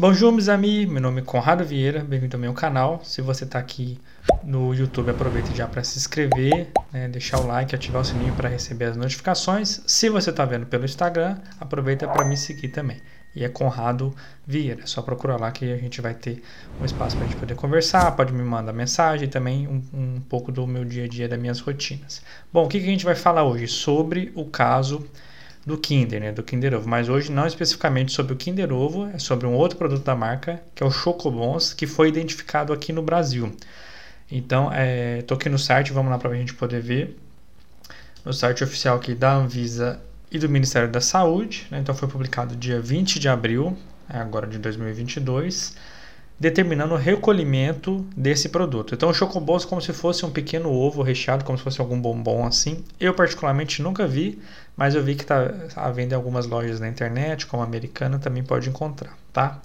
Bonjour, meus amigos. Meu nome é Conrado Vieira. Bem-vindo ao meu canal. Se você está aqui no YouTube, aproveite já para se inscrever, né, deixar o like, ativar o sininho para receber as notificações. Se você está vendo pelo Instagram, aproveita para me seguir também. E é Conrado Vieira. É só procurar lá que a gente vai ter um espaço para a gente poder conversar. Pode me mandar mensagem e também um, um, pouco do meu dia a dia, das minhas rotinas. Bom, o que, que a gente vai falar hoje? Sobre o caso do Kinder, né, do Kinder Ovo. Mas hoje não especificamente sobre o Kinder Ovo, é sobre um outro produto da marca, que é o Chocobons, que foi identificado aqui no Brasil. Então, estou é, aqui no site, vamos lá para a gente poder ver. No site oficial aqui da Anvisa e do Ministério da Saúde. Né, então, foi publicado dia 20 de abril, é, agora de 2022 determinando o recolhimento desse produto. Então, o chocobons como se fosse um pequeno ovo recheado, como se fosse algum bombom assim. Eu particularmente nunca vi, mas eu vi que está à venda em algumas lojas na internet, como a americana, também pode encontrar, tá?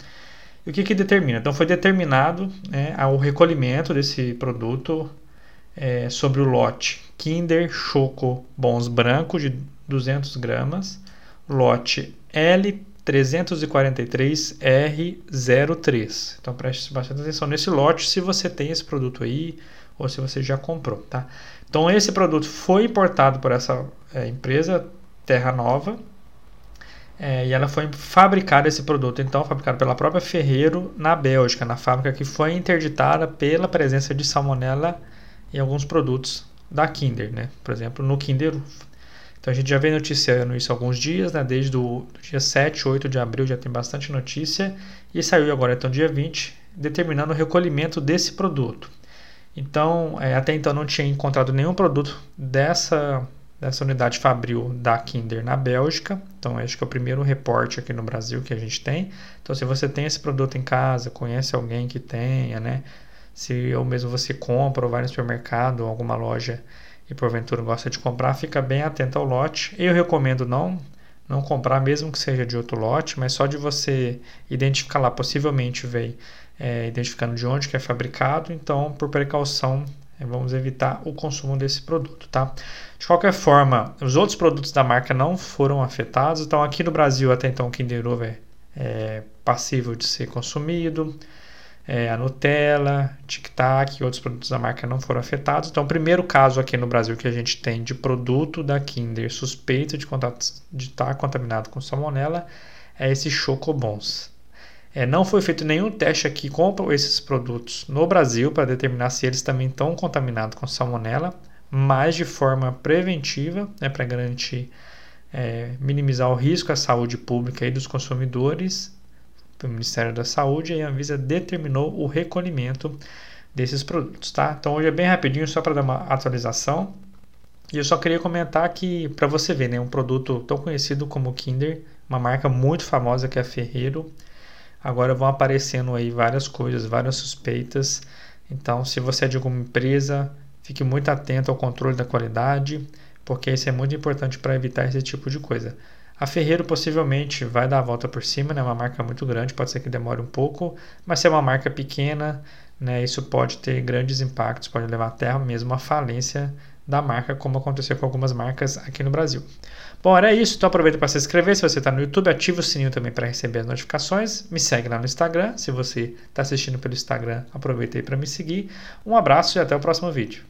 E o que, que determina? Então, foi determinado né, o recolhimento desse produto é, sobre o lote Kinder Choco Bons Branco de 200 gramas, lote L 343R03. Então preste bastante atenção nesse lote se você tem esse produto aí ou se você já comprou, tá? Então esse produto foi importado por essa é, empresa Terra Nova é, e ela foi fabricada esse produto então fabricado pela própria Ferreiro na Bélgica, na fábrica que foi interditada pela presença de salmonela em alguns produtos da Kinder, né? Por exemplo, no Kinder então a gente já vem noticiando isso há alguns dias, né? desde o dia 7, 8 de abril já tem bastante notícia, e saiu agora então dia 20, determinando o recolhimento desse produto. Então, é, até então não tinha encontrado nenhum produto dessa, dessa unidade fabril da Kinder na Bélgica. Então, acho que é o primeiro reporte aqui no Brasil que a gente tem. Então, se você tem esse produto em casa, conhece alguém que tenha, né? Se ou mesmo você compra ou vai no supermercado alguma loja e porventura gosta de comprar, fica bem atento ao lote. Eu recomendo não não comprar, mesmo que seja de outro lote, mas só de você identificar lá, possivelmente veio é, identificando de onde que é fabricado, então por precaução é, vamos evitar o consumo desse produto, tá? De qualquer forma, os outros produtos da marca não foram afetados, então aqui no Brasil até então o Kinder Ovo é, é passível de ser consumido, é, a Nutella, Tic Tac e outros produtos da marca não foram afetados. Então, o primeiro caso aqui no Brasil que a gente tem de produto da Kinder suspeito de, estar tá contaminado com salmonella é esse Chocobons. É, não foi feito nenhum teste aqui com esses produtos no Brasil para determinar se eles também estão contaminados com salmonella, mas de forma preventiva, né, para garantir é, minimizar o risco à saúde pública e dos consumidores pelo Ministério da Saúde e a Anvisa determinou o recolhimento desses produtos, tá? Então hoje é bem rapidinho só para dar uma atualização. E eu só queria comentar que para você ver, né, um produto tão conhecido como Kinder, uma marca muito famosa que é a Ferreiro, agora vão aparecendo aí várias coisas, várias suspeitas. Então, se você é de alguma empresa, fique muito atento ao controle da qualidade, porque isso é muito importante para evitar esse tipo de coisa. A Ferreiro possivelmente vai dar a volta por cima, né? É uma marca muito grande, pode ser que demore um pouco, mas se é uma marca pequena, né, isso pode ter grandes impactos, pode levar até mesmo a falência da marca, como aconteceu com algumas marcas aqui no Brasil. Bom, era isso. Então aproveita para se inscrever. Se você está no YouTube, ativa o sininho também para receber as notificações. Me segue lá no Instagram. Se você está assistindo pelo Instagram, aproveita aí para me seguir. Um abraço e até o próximo vídeo.